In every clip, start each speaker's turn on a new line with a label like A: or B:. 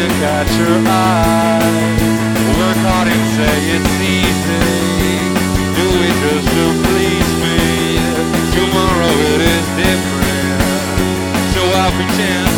A: to catch your eye. Work hard and say it's easy. Do it just to please me. Tomorrow it is different, so I'll pretend.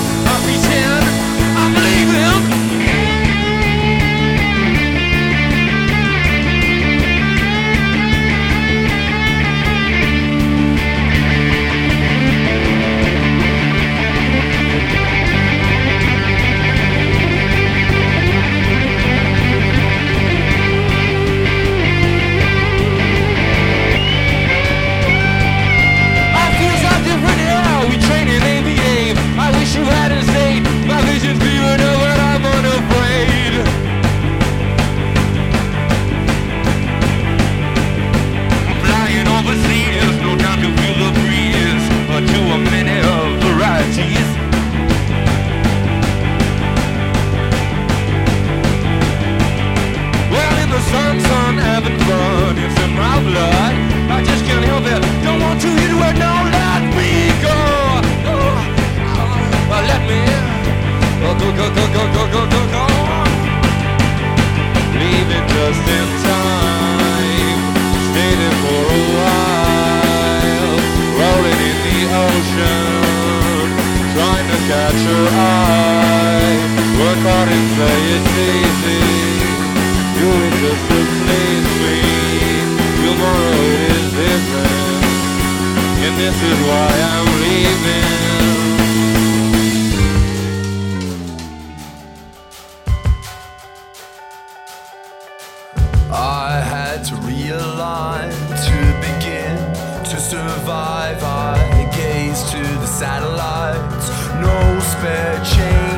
A: I
B: gaze to the satellites, no spare change.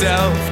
B: yourself.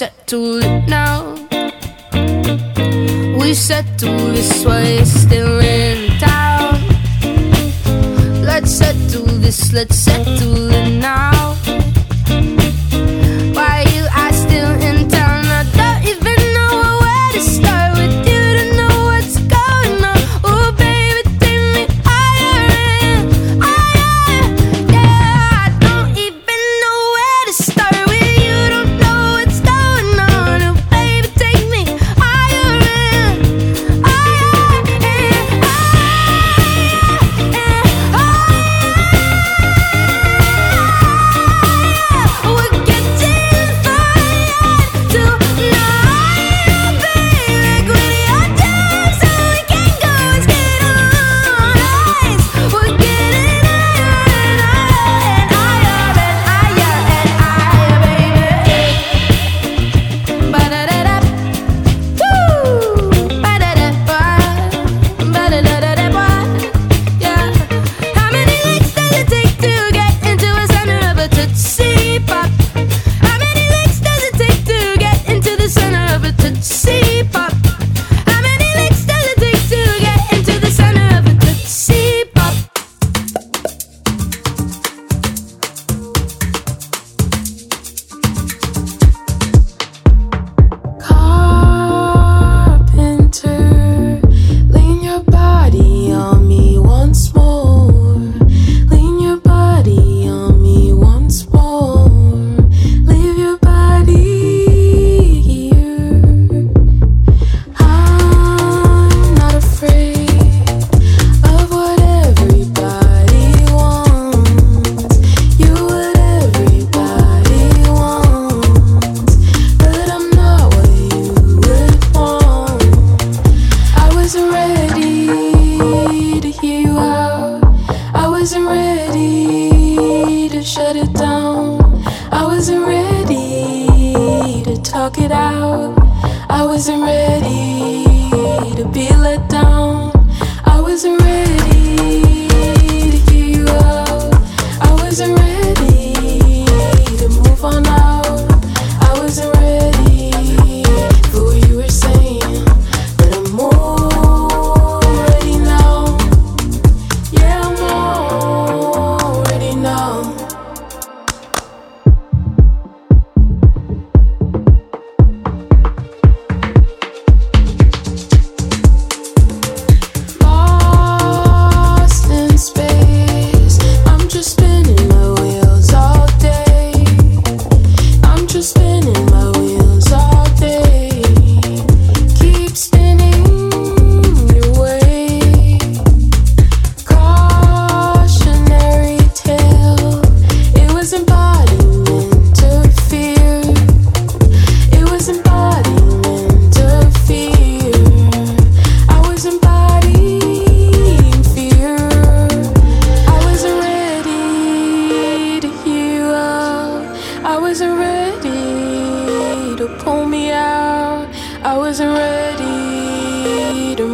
B: Settle it
C: now. We settle this while you're still in town. Let's settle this, let's settle.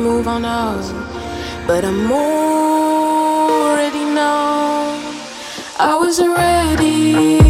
D: move on out. But I'm already known. I was
E: already.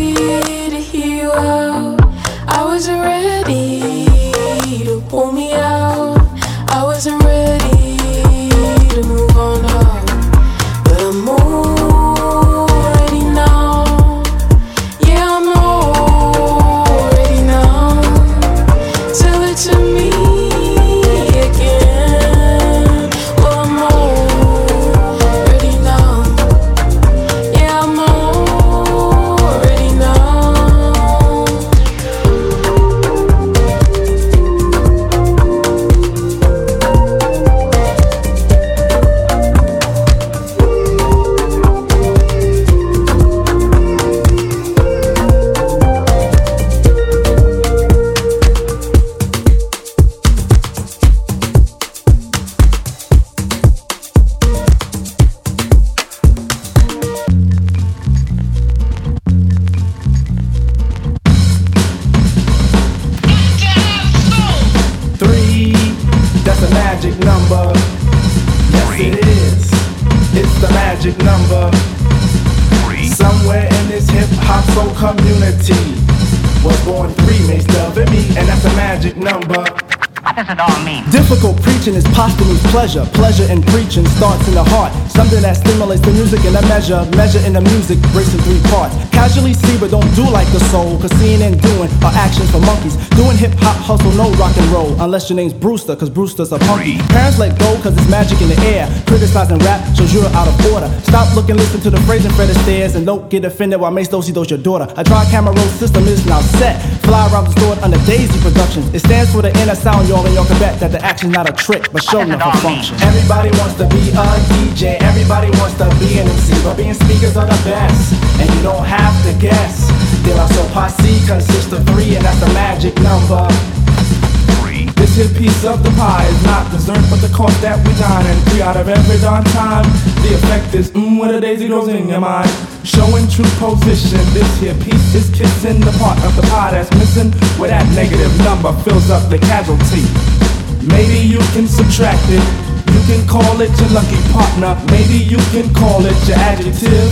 E: Pleasure. Pleasure in preaching starts in the heart. Something that stimulates the music in a measure. Measure in the music breaks in three parts. Casually see, but don't do like the soul. Cause seeing and doing are actions for monkeys. Doing hip hop, hustle, no rock and roll. Unless your name's Brewster, cause Brewster's a punky. Parents let go cause it's magic in the air. Criticizing rap shows you're out of order. Stop looking, listen to the phrase and Fred Astaire. And don't get offended while Mace Dosey does your daughter. A dry camera roll system is now set. Fly around the store under Daisy Productions. It stands for the inner sound, y'all, and y'all can bet that the action's not a trick, but show enough a function. Everybody wants to be a DJ, everybody wants to be an MC, but being speakers are the best, and you don't have to guess. De La Soul Posse consists of three, and that's the magic number. This here piece of the pie is not dessert, but the cost that we dine. And three out of every darn time, the effect is mmm, what a daisy grows in your mind. Showing true position, this here piece is kissing the part of the pie that's missing, where that negative number fills up the casualty. Maybe you can subtract it. You can call it your lucky partner. Maybe you can call it your adjective.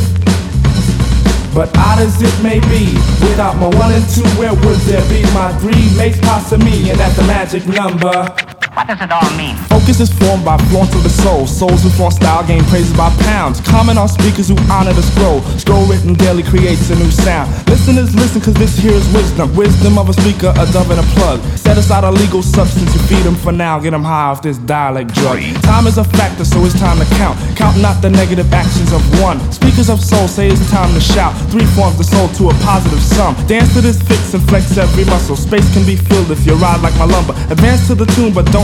E: But odd as it may be, without my one and two, where would there be my three makes pasta me, and that's the magic number.
F: What does it all mean?
E: Focus is formed by flaunt of the soul. Souls who flaunt style gain praises by pounds. Comment on speakers who honor the scroll. Scroll written daily creates a new sound. Listeners listen cause this here is wisdom. Wisdom of a speaker, a dove and a plug. Set aside a legal substance, you feed them for now. Get them high off this dialect drug. Time is a factor, so it's time to count. Count not the negative actions of one. Speakers of soul say it's time to shout. Three forms the soul to a positive sum. Dance to this fix and flex every muscle. Space can be filled if you ride like my lumber. Advance to the tune, but don't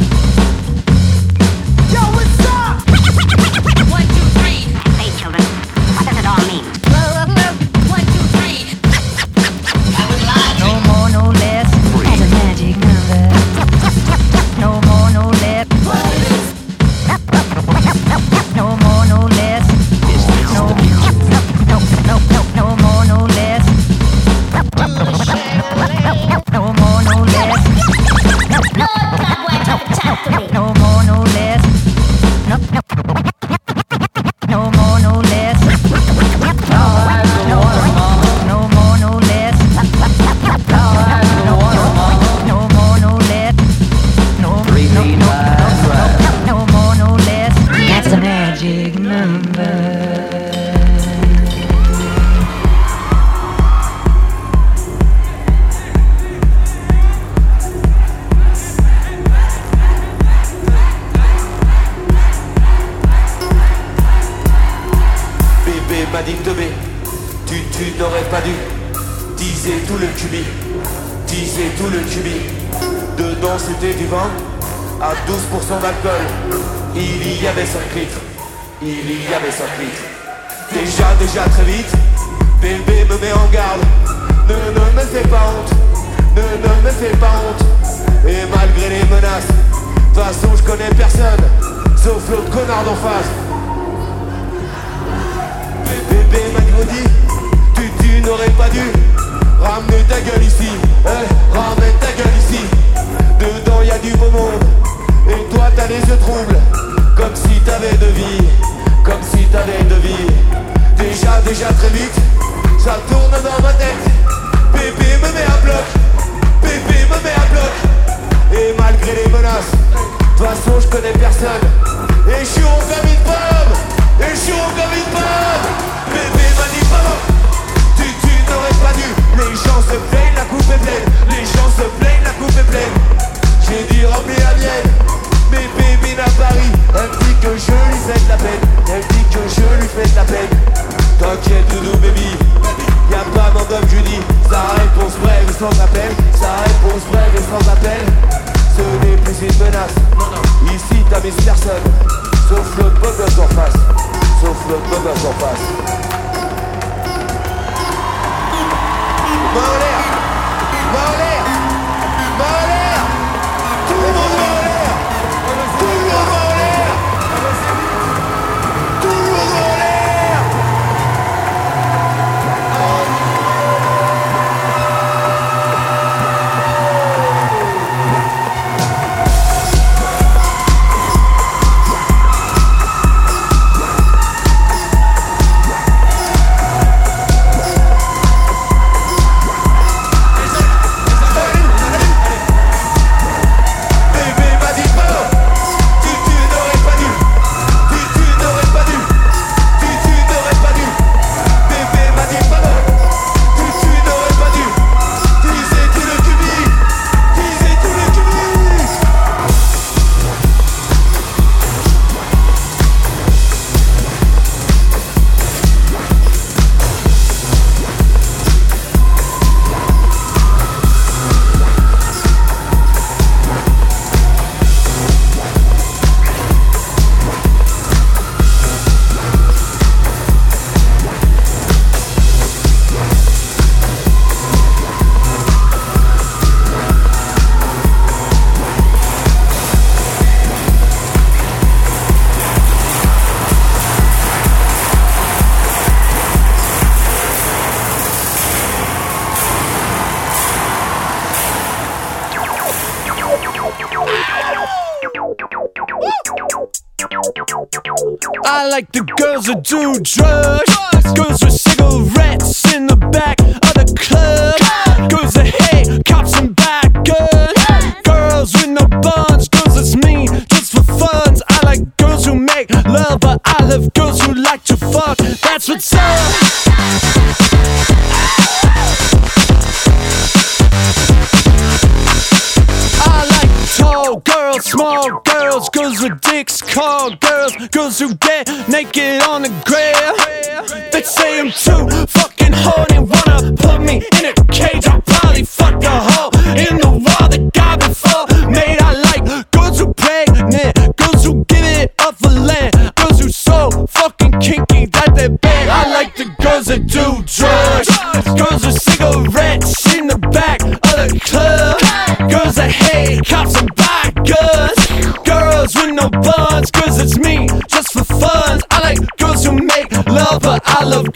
G: I like the girls that do drugs. Girls with cigarettes in the back of the club. Girls that hate. girls who get naked on the grill. They say I'm too fucking.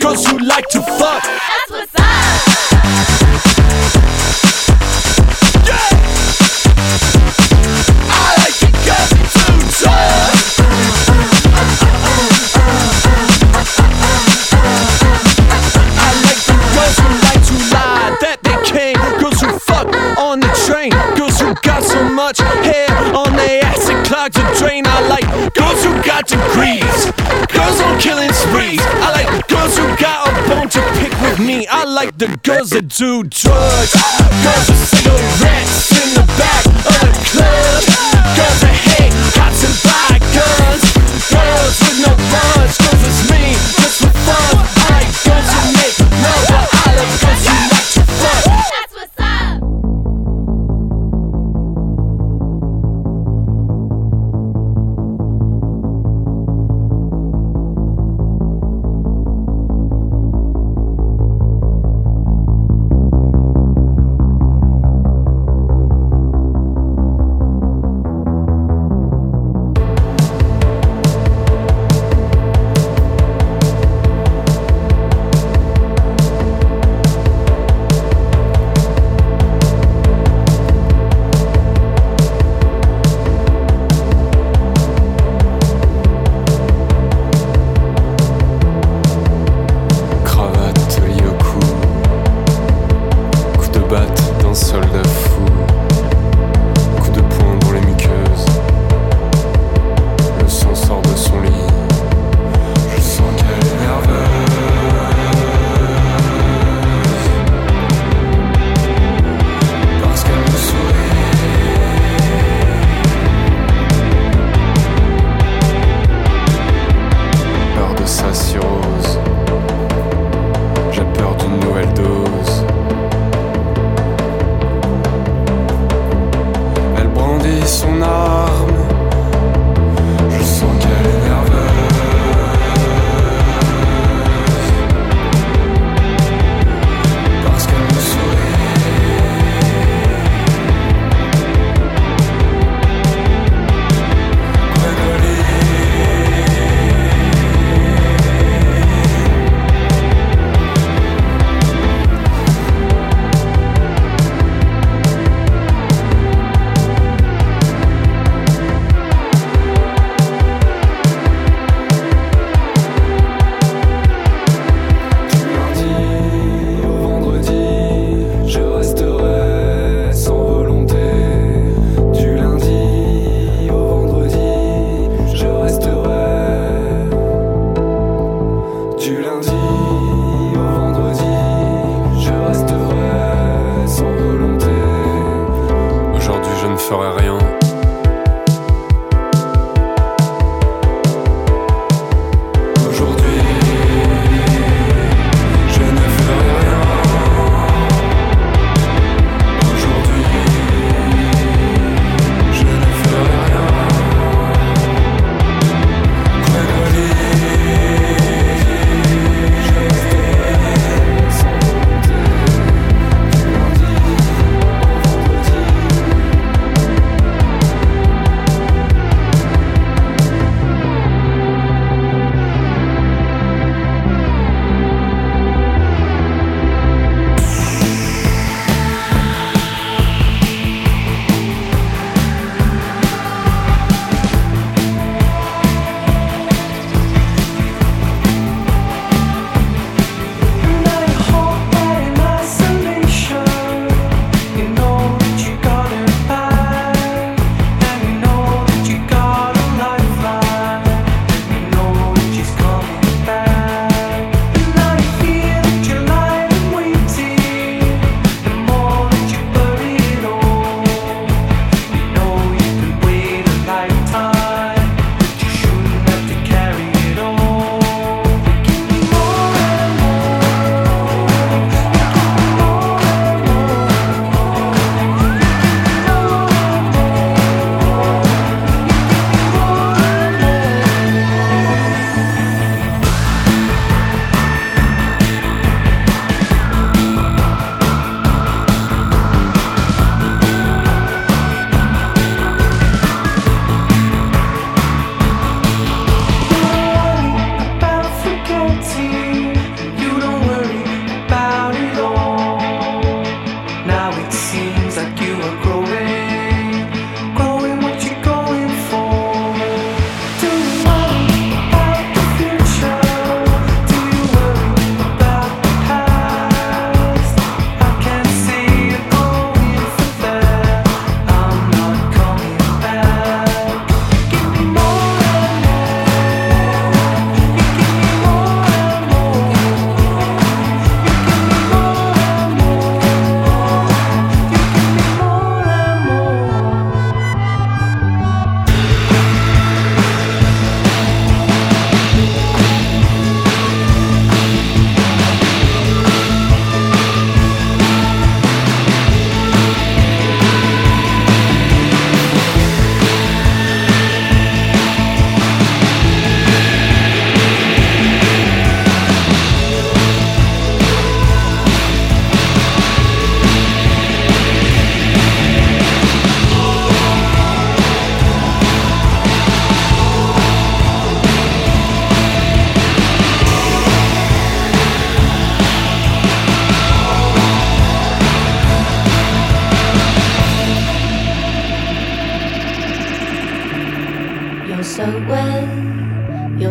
G: Cause you like to fuck to do drugs,
H: smoke a cigarette.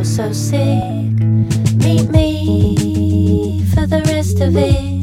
D: so sick. Meet me for the rest of it.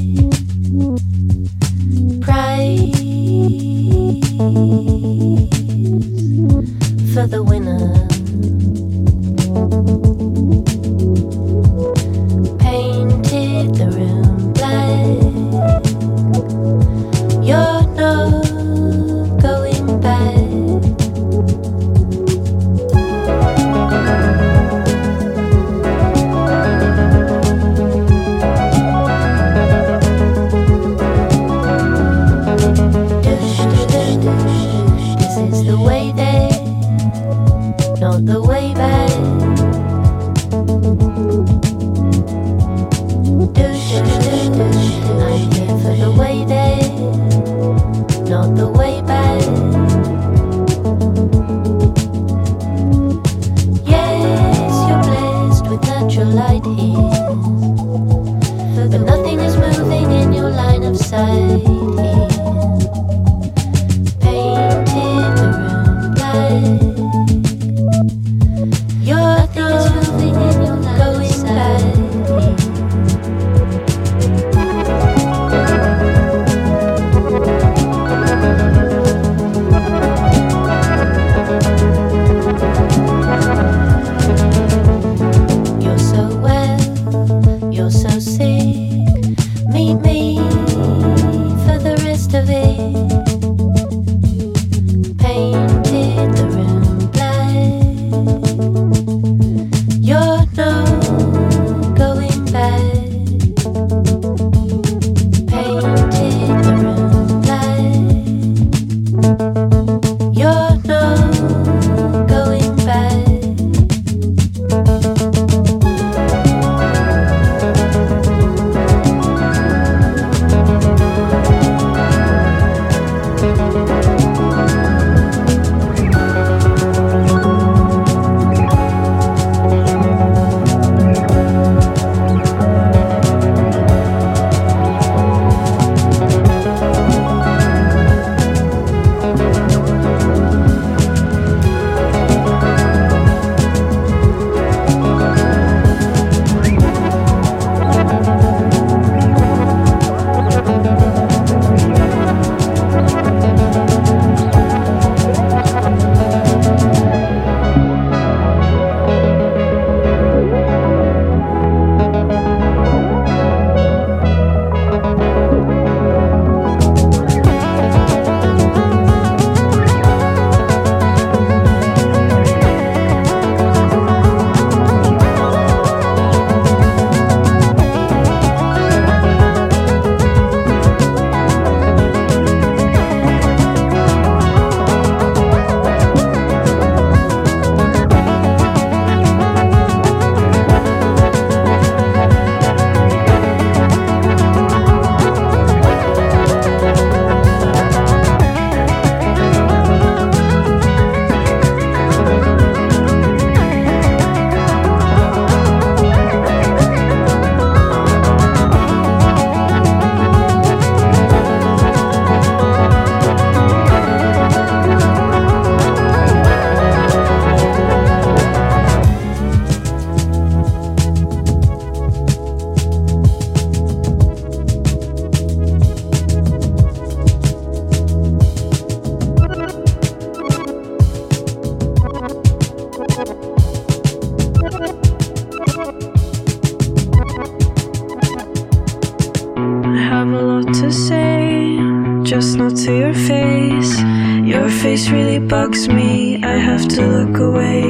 I: face really bugs me. I have to look away.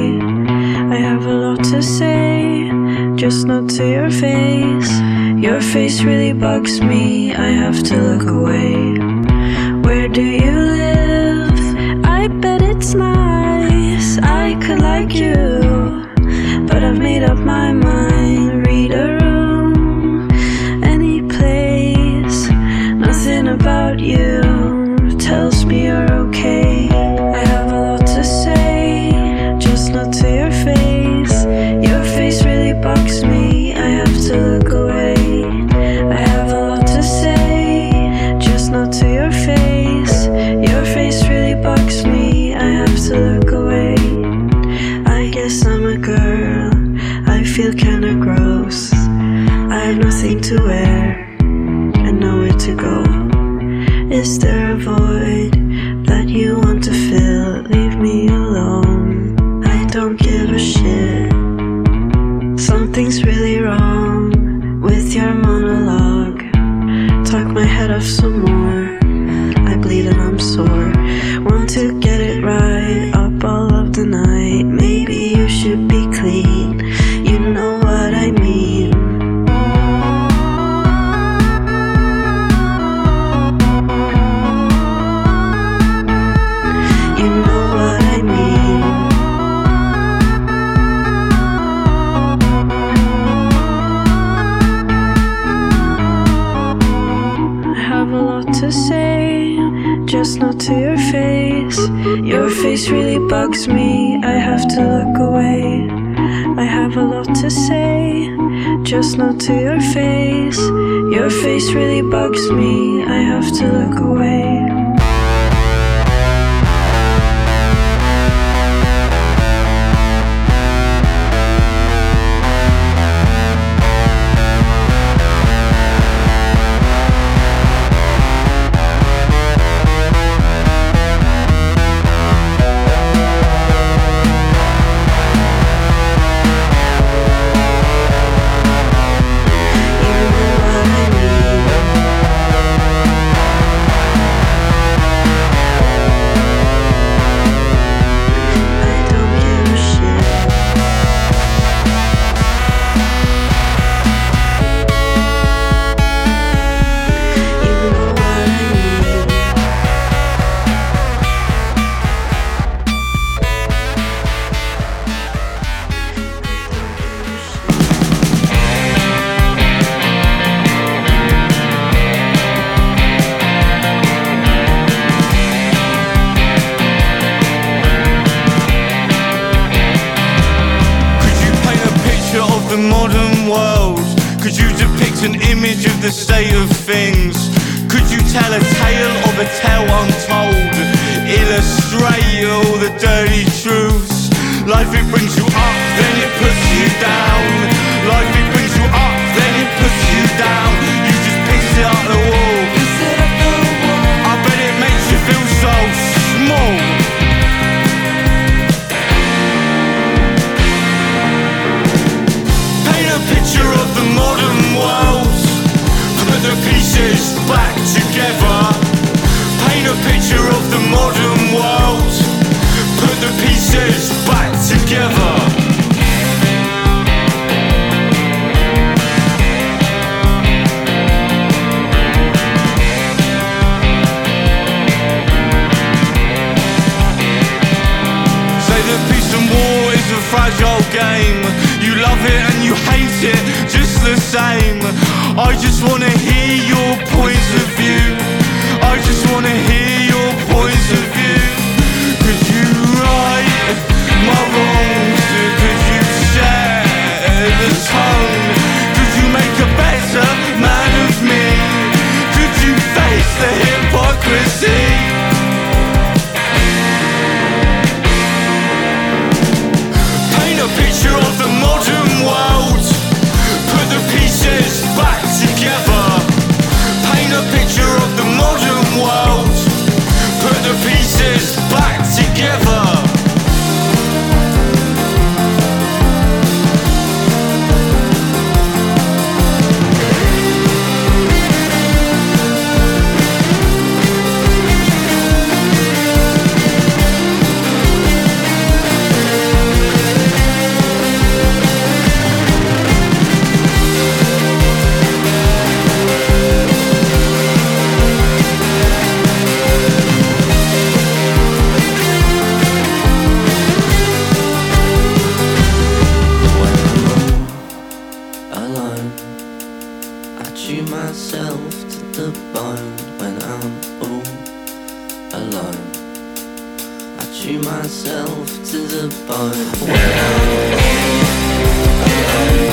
I: I have a lot to say, just not to your face. Your face really bugs me. I have to look away. Where do you live? I bet it's not. to say, just not to your face. Your face really bugs me, I have to look away. I have a lot to say, just not to your face. Your face really bugs me, I have to look away.
J: myself to the bone.
G: Well,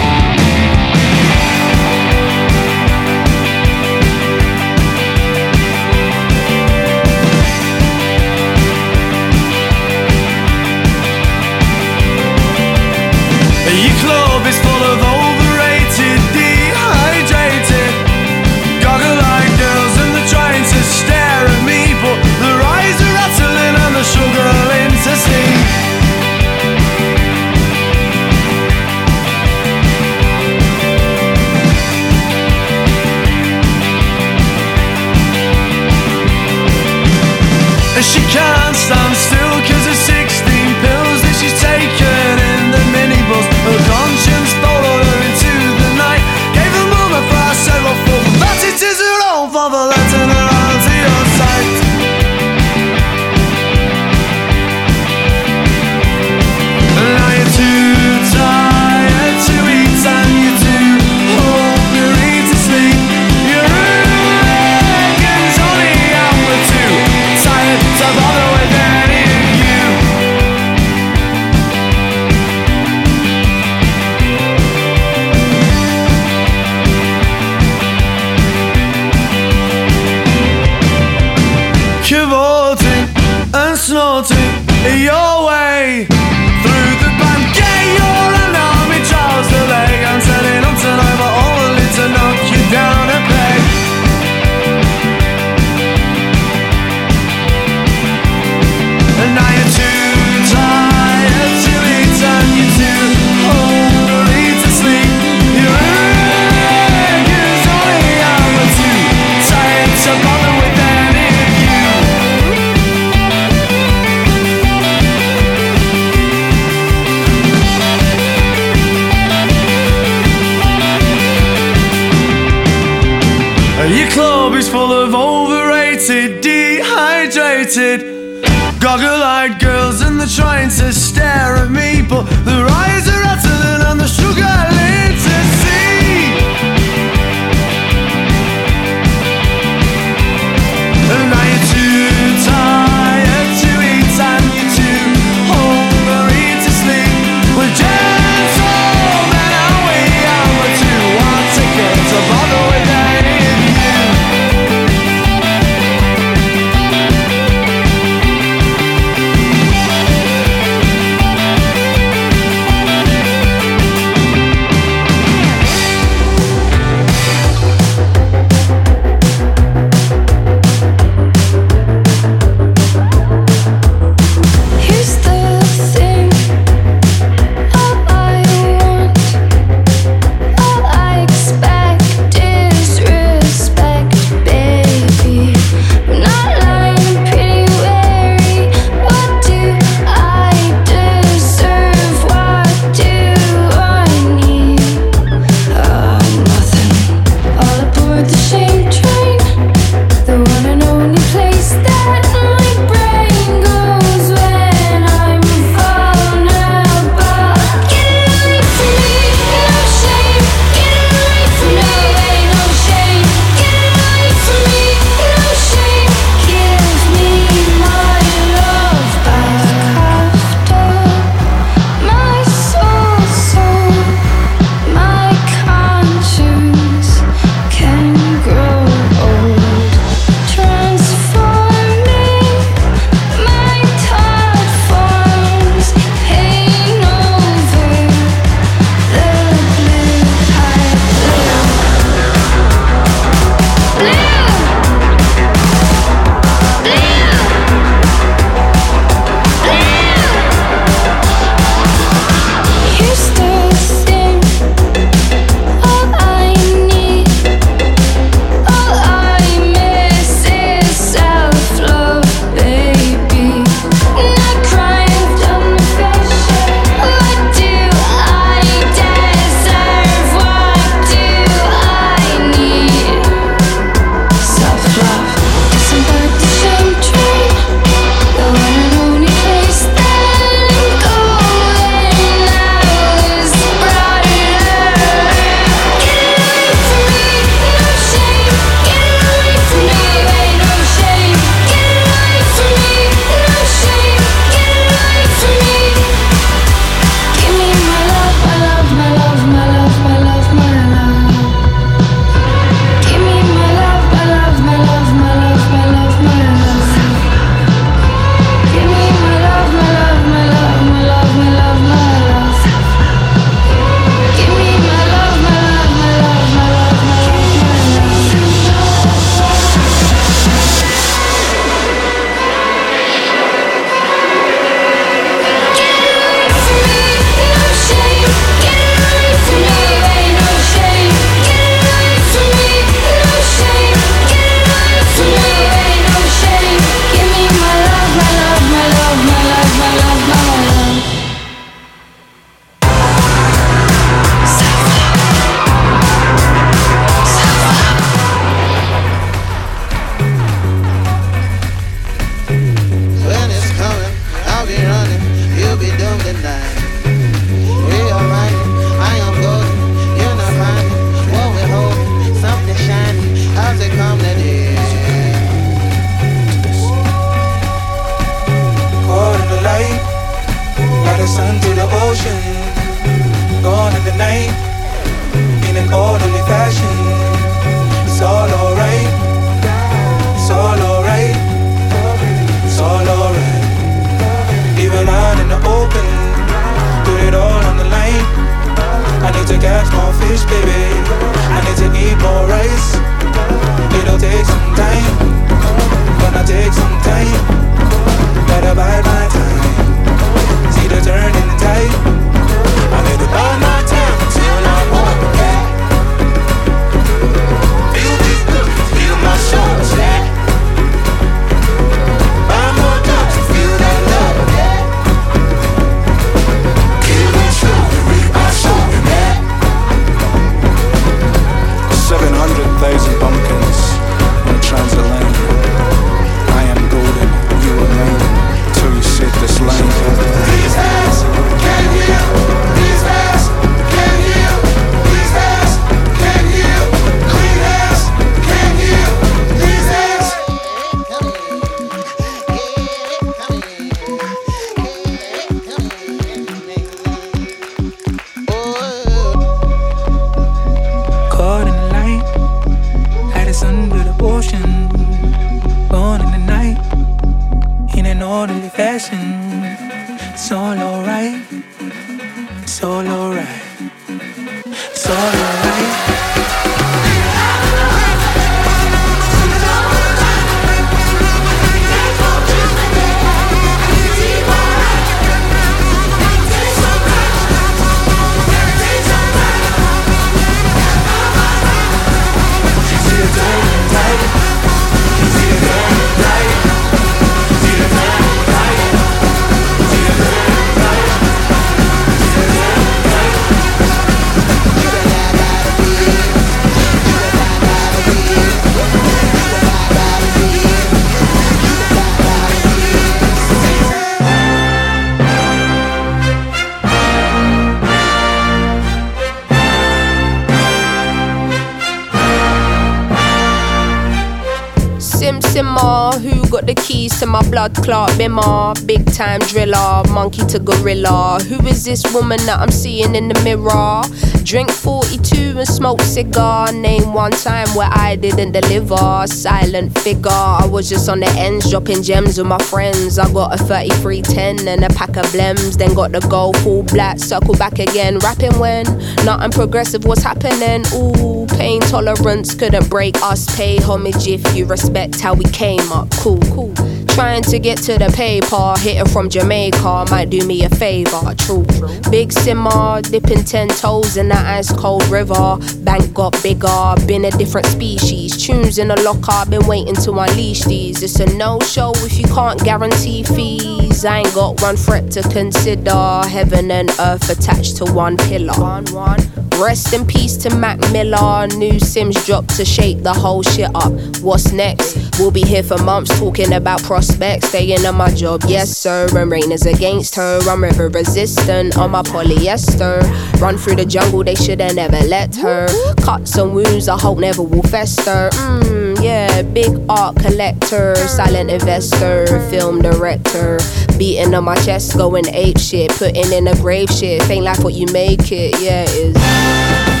K: Sim Simmer, who got the keys to my blood clot bimmer? Big time driller, monkey to gorilla. Who is this woman that I'm seeing in the mirror? Drink 42 and smoke cigar. Name one time where I didn't deliver. Silent figure, I was just on the ends, dropping gems with my friends. I got a 3310 and a pack of blems. Then got the gold full black, circle back again. Rapping when nothing progressive was happening. Ooh, pain tolerance couldn't break us. Pay homage if you respect how we came up. Cool, cool. Trying to get to the paper, hitting from Jamaica might do me a favor. True, big simmer, dipping ten toes in that ice cold river. Bank got bigger, been a different species. Tunes in the locker, been waiting to unleash these. It's a no show if you can't guarantee fees. I ain't got one threat to consider. Heaven and earth attached to one pillar. One, one. Rest in peace to Mac Miller. New Simz dropped to shake the whole shit up. What's next? We'll be here for months talking about prospects. Staying on my job, yes sir. And rain is against her. I'm river resistant on my polyester. Run through the jungle, they shoulda never let her. Cuts and wounds, I hope never will fester. Mmm, yeah, big art collector, silent investor, film director. Beating on my chest, going ape shit, putting in a grave shit. Ain't life what you make it, yeah, it is.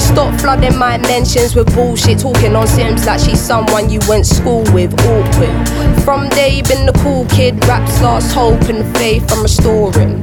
K: Stop flooding my mentions with bullshit. Talking on Simz like she's someone you went school with. Awkward. From day, been the cool kid. Raps lost hope and faith I'm restoring.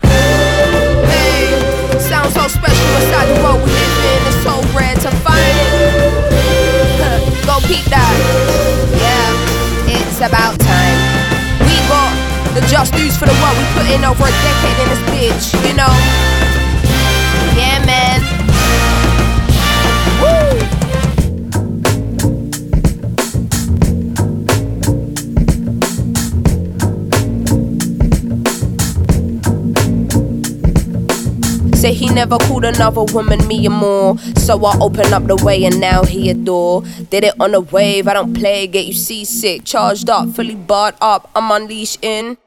K: So the world we live in. It's so rare to find it. Go peep that. Yeah, it's about time. We got the just dues for the world we put in over a decade in this bitch, you know? Say he never called another woman me or more. So I open up the way and now he adore. Did it on a wave, I don't play, get you seasick. Charged up, fully barred up, I'm unleashed in.